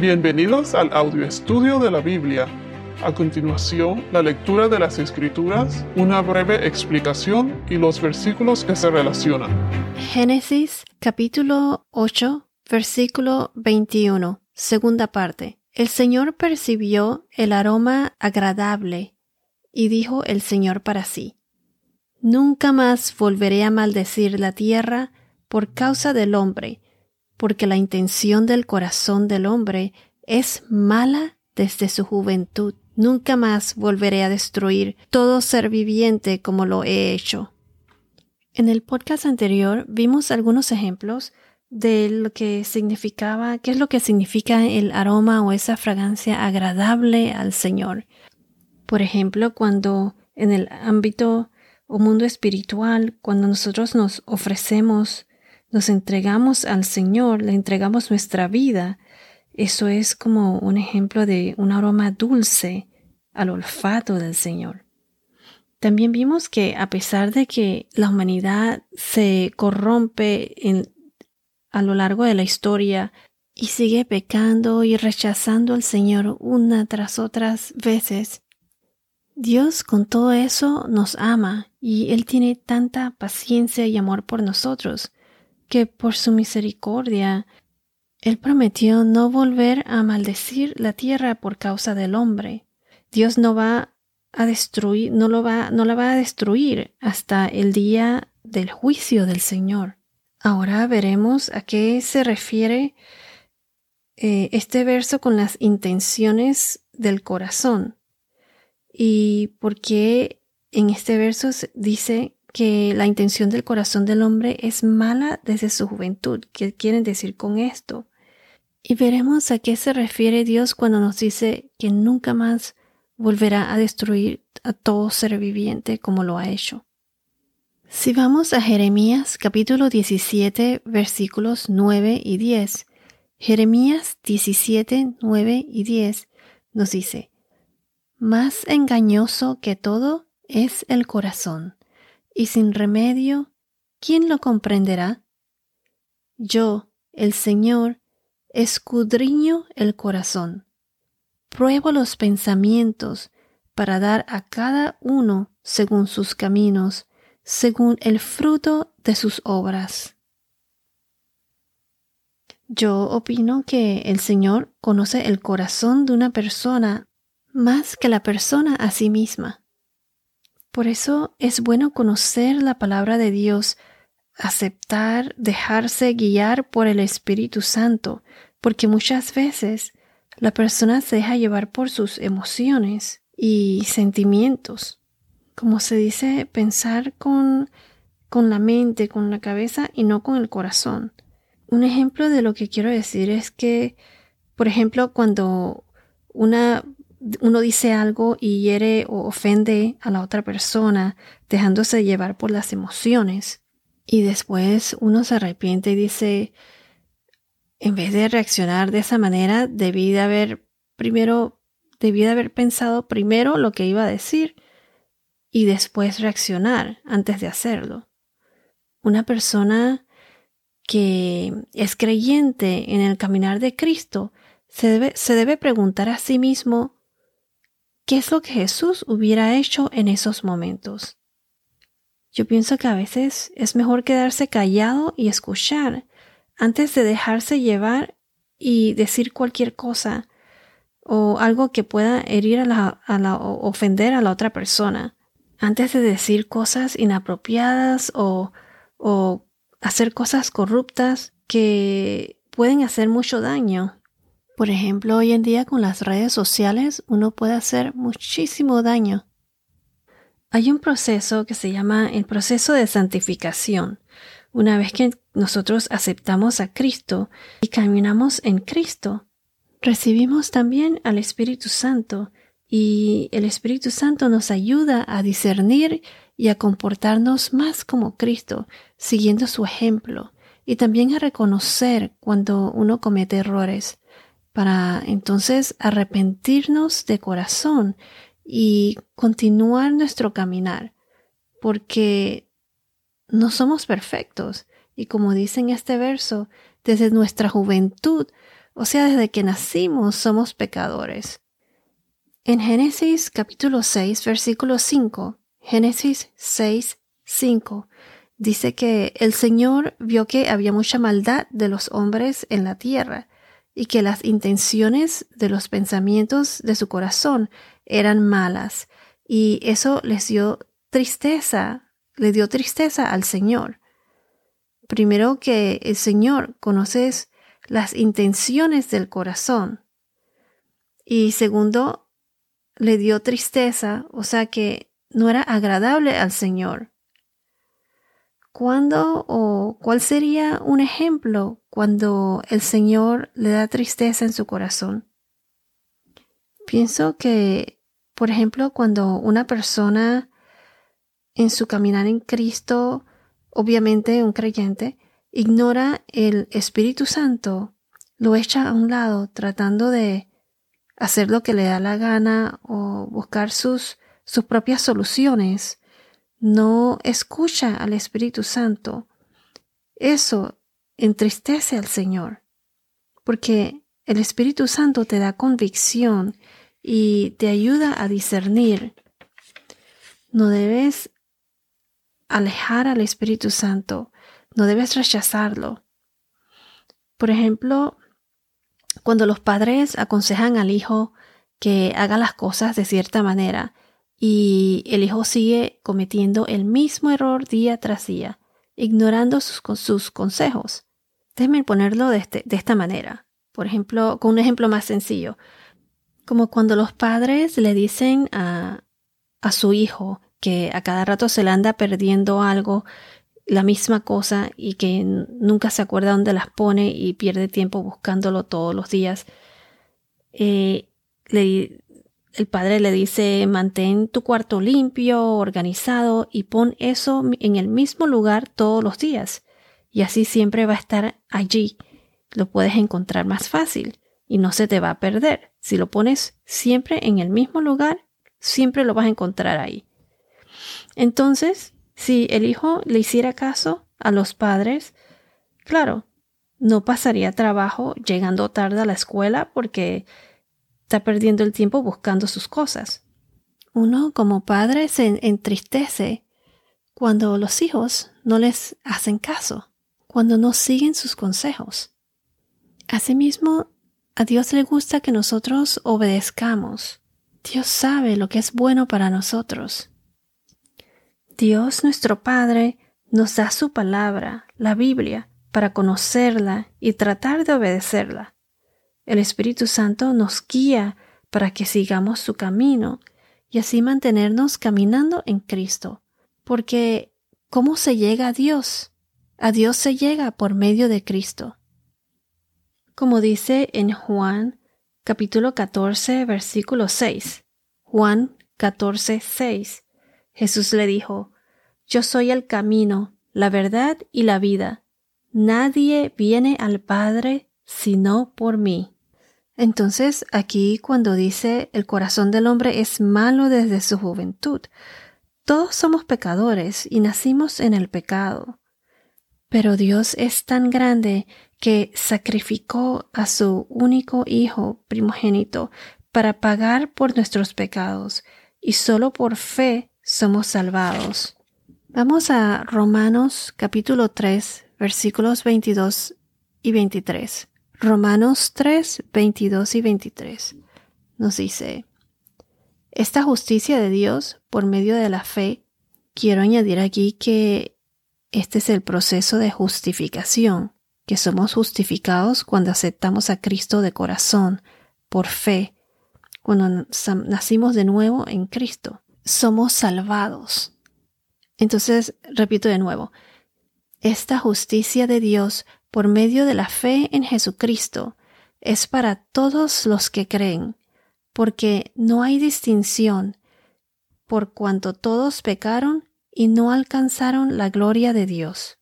Bienvenidos al audio estudio de la Biblia. A continuación, la lectura de las Escrituras, una breve explicación y los versículos que se relacionan. Génesis capítulo 8, versículo 21, segunda parte. El Señor percibió el aroma agradable y dijo el Señor para sí, Nunca más volveré a maldecir la tierra por causa del hombre, porque la intención del corazón del hombre es mala desde su juventud. Nunca más volveré a destruir todo ser viviente como lo he hecho. En el podcast anterior vimos algunos ejemplos de lo que significaba, qué es lo que significa el aroma o esa fragancia agradable al Señor. Por ejemplo, cuando en el ámbito o mundo espiritual, cuando nosotros nos ofrecemos nos entregamos al Señor, le entregamos nuestra vida, eso es como un ejemplo de un aroma dulce al olfato del Señor. También vimos que a pesar de que la humanidad se corrompe a lo largo de la historia y sigue pecando y rechazando al Señor una tras otras veces, Dios con todo eso nos ama y Él tiene tanta paciencia y amor por nosotros que por su misericordia Él prometió no volver a maldecir la tierra por causa del hombre. Dios no va a destruir, no lo va, no la va a destruir hasta el día del juicio del Señor. Ahora veremos a qué se refiere eh, este verso con las intenciones del corazón y por qué en este verso dice que la intención del corazón del hombre es mala desde su juventud. ¿Qué quieren decir con esto? Y veremos a qué se refiere Dios cuando nos dice que nunca más volverá a destruir a todo ser viviente como lo ha hecho. Si vamos a Jeremías capítulo 17 versículos 9 y 10, Jeremías 17, 9 y 10 nos dice, Más engañoso que todo es el corazón y sin remedio, ¿quién lo comprenderá? Yo, el Señor, escudriño el corazón, pruebo los pensamientos para dar a cada uno según sus caminos, según el fruto de sus obras. Yo opino que el Señor conoce el corazón de una persona más que la persona a sí misma. Por eso es bueno conocer la palabra de Dios, aceptar, dejarse guiar por el Espíritu Santo, porque muchas veces la persona se deja llevar por sus emociones y sentimientos. Como se dice, pensar con, con la mente, con la cabeza y no con el corazón. Un ejemplo de lo que quiero decir es que, por ejemplo, cuando una uno dice algo y hiere o ofende a la otra persona, dejándose llevar por las emociones. Y después uno se arrepiente y dice, en vez de reaccionar de esa manera, debí de haber primero, debí de haber pensado primero lo que iba a decir y después reaccionar antes de hacerlo. Una persona que es creyente en el caminar de Cristo se debe, se debe preguntar a sí mismo ¿Qué es lo que Jesús hubiera hecho en esos momentos? Yo pienso que a veces es mejor quedarse callado y escuchar antes de dejarse llevar y decir cualquier cosa o algo que pueda herir a la, o ofender a la otra persona. Antes de decir cosas inapropiadas o, o hacer cosas corruptas que pueden hacer mucho daño. Por ejemplo, hoy en día con las redes sociales uno puede hacer muchísimo daño. Hay un proceso que se llama el proceso de santificación. Una vez que nosotros aceptamos a Cristo y caminamos en Cristo, recibimos también al Espíritu Santo y el Espíritu Santo nos ayuda a discernir y a comportarnos más como Cristo, siguiendo su ejemplo, y también a reconocer cuando uno comete errores para entonces arrepentirnos de corazón y continuar nuestro caminar, porque no somos perfectos y como dice en este verso, desde nuestra juventud O sea, desde que nacimos somos pecadores. En Génesis capítulo 6, versículo 5, Génesis 6, 5, dice que el Señor vio que había mucha maldad de los hombres en la tierra y que las intenciones de los pensamientos de su corazón eran malas y eso les dio tristeza, le dio tristeza al Señor. Primero que el Señor conoces las intenciones del corazón y segundo le dio tristeza, o sea que no era agradable al Señor. ¿Cuándo o cuál sería un ejemplo cuando el Señor le da tristeza en su corazón? Pienso que, por ejemplo, cuando una persona en su caminar en Cristo, obviamente un creyente, ignora el Espíritu Santo, lo echa a un lado tratando de hacer lo que le da la gana o buscar sus, sus propias soluciones, no escucha al Espíritu Santo, eso entristece al Señor, porque el Espíritu Santo te da convicción y te ayuda a discernir. No debes alejar al Espíritu Santo, no debes rechazarlo. Por ejemplo, cuando los padres aconsejan al hijo que haga las cosas de cierta manera y el hijo sigue cometiendo el mismo error día tras día, ignorando sus, sus consejos. Déjenme ponerlo de, este, de esta manera. Por ejemplo, con un ejemplo más sencillo, como cuando los padres le dicen a, a su hijo que a cada rato se le anda perdiendo algo la misma cosa y que nunca se acuerda dónde las pone y pierde tiempo buscándolo todos los días. Eh, el padre le dice mantén tu cuarto limpio, organizado y pon eso en el mismo lugar todos los días y así siempre va a estar allí. Lo puedes encontrar más fácil y no se te va a perder. Si lo pones siempre en el mismo lugar, siempre lo vas a encontrar ahí. Entonces, si el hijo le hiciera caso a los padres, claro, no pasaría trabajo llegando tarde a la escuela porque está perdiendo el tiempo buscando sus cosas. Uno como padre se entristece cuando los hijos no les hacen caso, cuando no siguen sus consejos. Asimismo, a Dios le gusta que nosotros obedezcamos. Dios sabe lo que es bueno para nosotros. Dios nuestro Padre nos da su palabra, la Biblia, para conocerla y tratar de obedecerla. El Espíritu Santo nos guía para que sigamos su camino y así mantenernos caminando en Cristo. Porque, ¿cómo se llega a Dios? A Dios se llega por medio de Cristo. Como dice en Juan capítulo 14 versículo 6. Juan 14 6. Jesús le dijo, Yo soy el camino, la verdad y la vida. Nadie viene al Padre sino por mí. Entonces, aquí cuando dice el corazón del hombre es malo desde su juventud, todos somos pecadores y nacimos en el pecado. Pero Dios es tan grande que sacrificó a su único Hijo primogénito para pagar por nuestros pecados, y solo por fe somos salvados. Vamos a Romanos capítulo 3 versículos 22 y 23. Romanos 3, 22 y 23 nos dice, esta justicia de Dios por medio de la fe, quiero añadir aquí que este es el proceso de justificación, que somos justificados cuando aceptamos a Cristo de corazón, por fe, cuando nacimos de nuevo en Cristo somos salvados. Entonces, repito de nuevo, esta justicia de Dios por medio de la fe en Jesucristo es para todos los que creen, porque no hay distinción, por cuanto todos pecaron y no alcanzaron la gloria de Dios.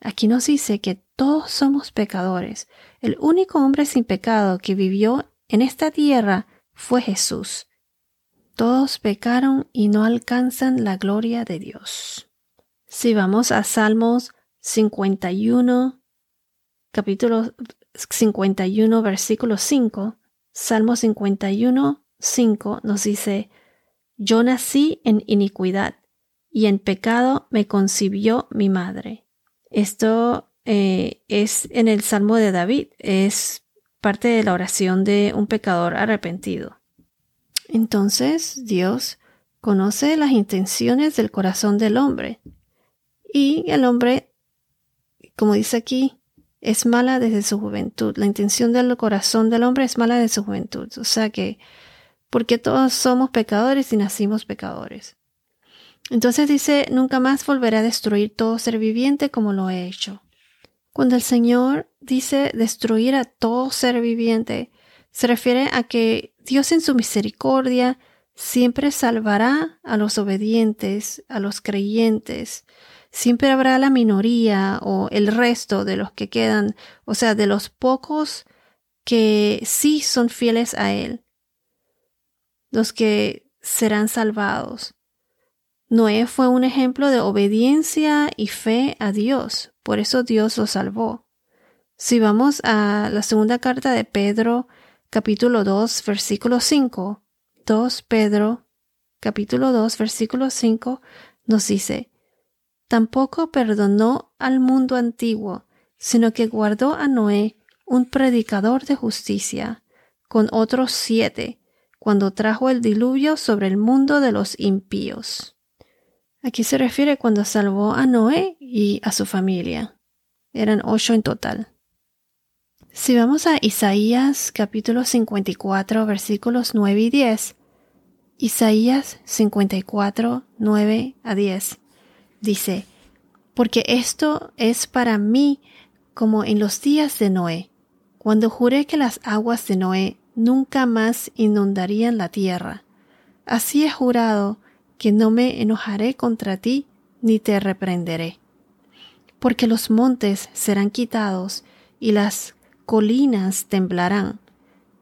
Aquí nos dice que todos somos pecadores. El único hombre sin pecado que vivió en esta tierra fue Jesús. Todos pecaron y no alcanzan la gloria de Dios. Si vamos a Salmos 51, capítulo 51, versículo 5, Salmo 51, 5 nos dice, Yo nací en iniquidad y en pecado me concibió mi madre. Esto eh, es en el Salmo de David, es parte de la oración de un pecador arrepentido. Entonces Dios conoce las intenciones del corazón del hombre y el hombre, como dice aquí, es mala desde su juventud. La intención del corazón del hombre es mala desde su juventud. O sea que, porque todos somos pecadores y nacimos pecadores. Entonces dice, nunca más volveré a destruir todo ser viviente como lo he hecho. Cuando el Señor dice destruir a todo ser viviente, se refiere a que Dios en su misericordia siempre salvará a los obedientes, a los creyentes. Siempre habrá la minoría o el resto de los que quedan, o sea, de los pocos que sí son fieles a Él, los que serán salvados. Noé fue un ejemplo de obediencia y fe a Dios, por eso Dios lo salvó. Si vamos a la segunda carta de Pedro, capítulo 2, versículo 5, 2 Pedro, capítulo 2, versículo 5, nos dice, Tampoco perdonó al mundo antiguo, sino que guardó a Noé, un predicador de justicia, con otros siete, cuando trajo el diluvio sobre el mundo de los impíos. Aquí se refiere cuando salvó a Noé y a su familia. Eran ocho en total. Si vamos a Isaías capítulo 54 versículos 9 y 10, Isaías 54, 9 a 10, dice, Porque esto es para mí como en los días de Noé, cuando juré que las aguas de Noé nunca más inundarían la tierra. Así he jurado que no me enojaré contra ti ni te reprenderé. Porque los montes serán quitados y las colinas temblarán,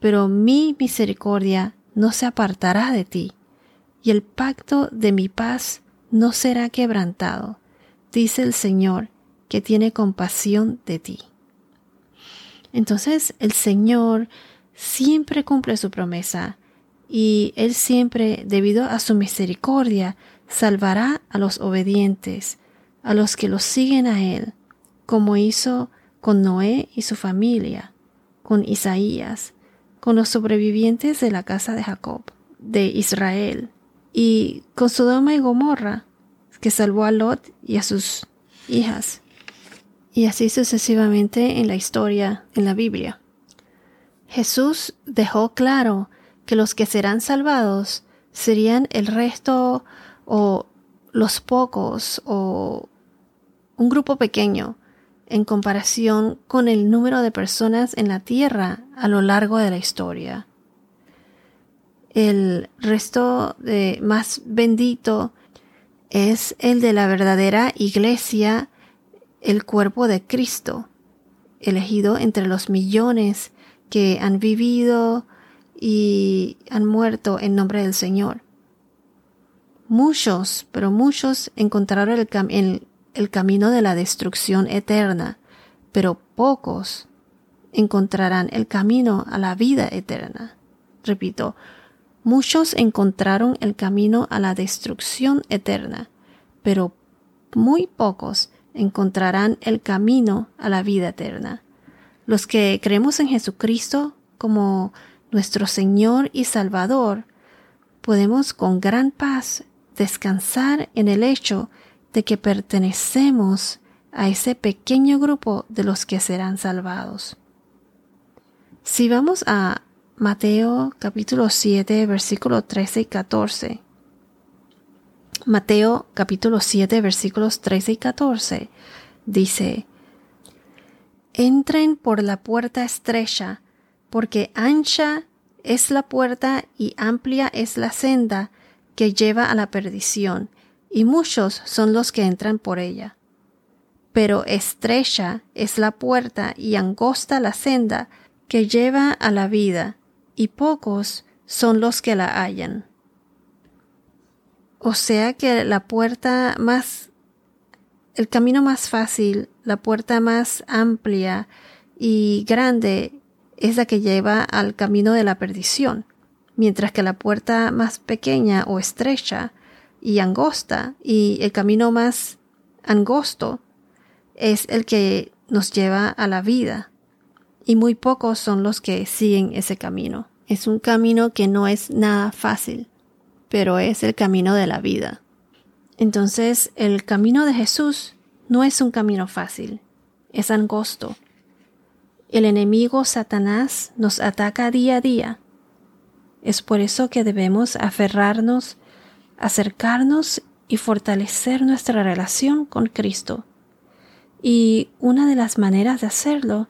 pero mi misericordia no se apartará de ti, y el pacto de mi paz no será quebrantado, dice el Señor, que tiene compasión de ti. Entonces el Señor siempre cumple su promesa y Él siempre, debido a su misericordia, salvará a los obedientes, a los que los siguen a Él, como hizo con Noé y su familia, con Isaías, con los sobrevivientes de la casa de Jacob, de Israel, y con Sodoma y Gomorra, que salvó a Lot y a sus hijas, y así sucesivamente en la historia, en la Biblia. Jesús dejó claro que los que serán salvados serían el resto o los pocos o un grupo pequeño en comparación con el número de personas en la tierra a lo largo de la historia. El resto de más bendito es el de la verdadera iglesia, el cuerpo de Cristo, elegido entre los millones que han vivido y han muerto en nombre del Señor. Muchos, pero muchos encontraron el, el, camino de la destrucción eterna, pero pocos encontrarán el camino a la vida eterna. Repito, muchos encontraron el camino a la destrucción eterna, pero muy pocos encontrarán el camino a la vida eterna. Los que creemos en Jesucristo como nuestro Señor y Salvador, podemos con gran paz descansar en el hecho de que pertenecemos a ese pequeño grupo de los que serán salvados. Si vamos a Mateo capítulo 7 versículos 13 y 14, Mateo capítulo 7 versículos 13 y 14 dice, Entren por la puerta estrecha, porque ancha es la puerta y amplia es la senda que lleva a la perdición, y muchos son los que entran por ella. Pero estrecha es la puerta y angosta la senda que lleva a la vida, y pocos son los que la hallan. O sea que la puerta más, el camino más fácil, la puerta más amplia y grande es la que lleva al camino de la perdición, mientras que la puerta más pequeña o estrecha y angosta y el camino más angosto es el que nos lleva a la vida. Y muy pocos son los que siguen ese camino. Es un camino que no es nada fácil, pero es el camino de la vida. Entonces, el camino de Jesús no es un camino fácil, es angosto. El enemigo Satanás nos ataca día a día. Es por eso que debemos aferrarnos, acercarnos y fortalecer nuestra relación con Cristo. Y una de las maneras de hacerlo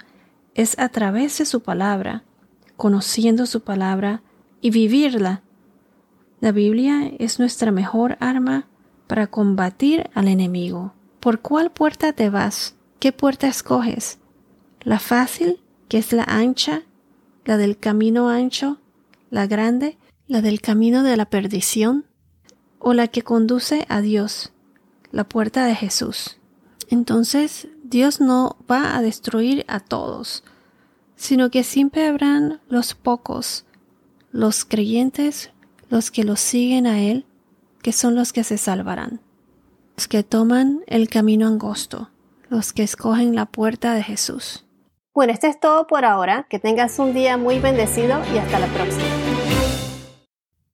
es a través de su palabra, conociendo su palabra y vivirla. La Biblia es nuestra mejor arma para combatir al enemigo. ¿Por cuál puerta te vas? ¿Qué puerta escoges? ¿La fácil, que es la ancha? ¿La del camino ancho? ¿La grande? ¿La del camino de la perdición? ¿O la que conduce a Dios? La puerta de Jesús. Entonces, Dios no va a destruir a todos, sino que siempre habrán los pocos, los creyentes, los que los siguen a Él, que son los que se salvarán, los que toman el camino angosto, los que escogen la puerta de Jesús. Bueno, esto es todo por ahora. Que tengas un día muy bendecido y hasta la próxima.